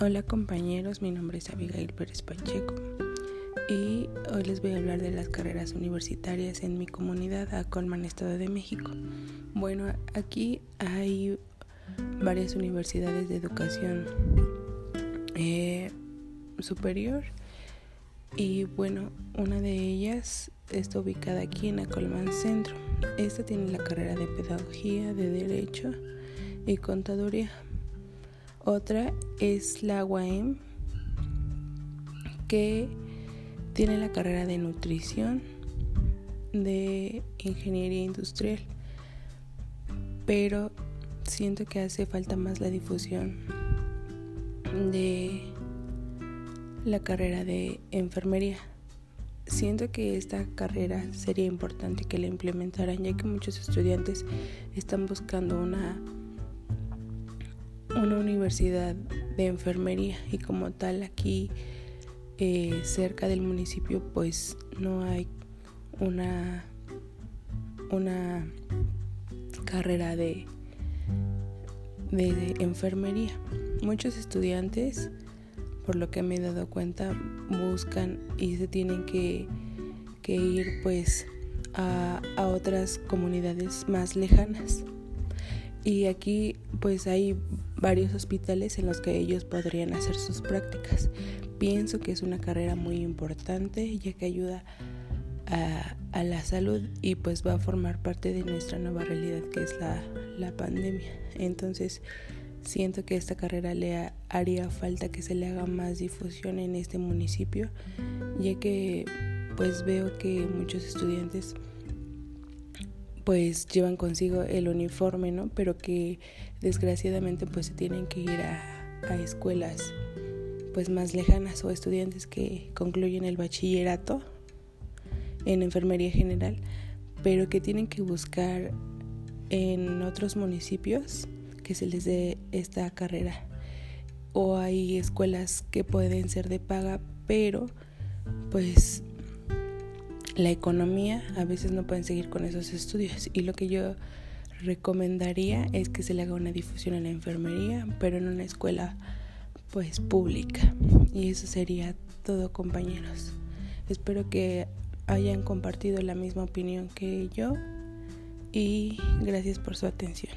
Hola compañeros, mi nombre es Abigail Pérez Pacheco y hoy les voy a hablar de las carreras universitarias en mi comunidad, a Colman, Estado de México. Bueno, aquí hay varias universidades de educación eh, superior y bueno, una de ellas está ubicada aquí en Acolman Centro. Esta tiene la carrera de Pedagogía, de Derecho y Contaduría. Otra es la UAM, que tiene la carrera de nutrición, de ingeniería industrial, pero siento que hace falta más la difusión de la carrera de enfermería. Siento que esta carrera sería importante que la implementaran ya que muchos estudiantes están buscando una universidad de enfermería y como tal aquí eh, cerca del municipio pues no hay una una carrera de, de, enfermería. Muchos estudiantes por lo que me he dado cuenta buscan y se tienen que, que ir pues a, a otras comunidades más lejanas y aquí pues hay varios hospitales en los que ellos podrían hacer sus prácticas. Pienso que es una carrera muy importante ya que ayuda a, la salud y pues va a formar parte de nuestra nueva realidad que es la, la pandemia. Entonces siento que esta carrera le haría falta que se le haga más difusión en este municipio ya que pues veo que muchos estudiantes pues llevan consigo el uniforme, ¿no? Pero que desgraciadamente pues se tienen que ir a, a escuelas pues más lejanas o estudiantes que concluyen el bachillerato en enfermería general, pero que tienen que buscar en otros municipios que se les dé esta carrera. O hay escuelas que pueden ser de paga, pero pues la economía, a veces no pueden seguir con esos estudios. Y lo que yo recomendaría es que se le haga una difusión en la enfermería, pero en una escuela pues pública. Y eso sería todo compañeros. Espero que hayan compartido la misma opinión que yo y gracias por su atención.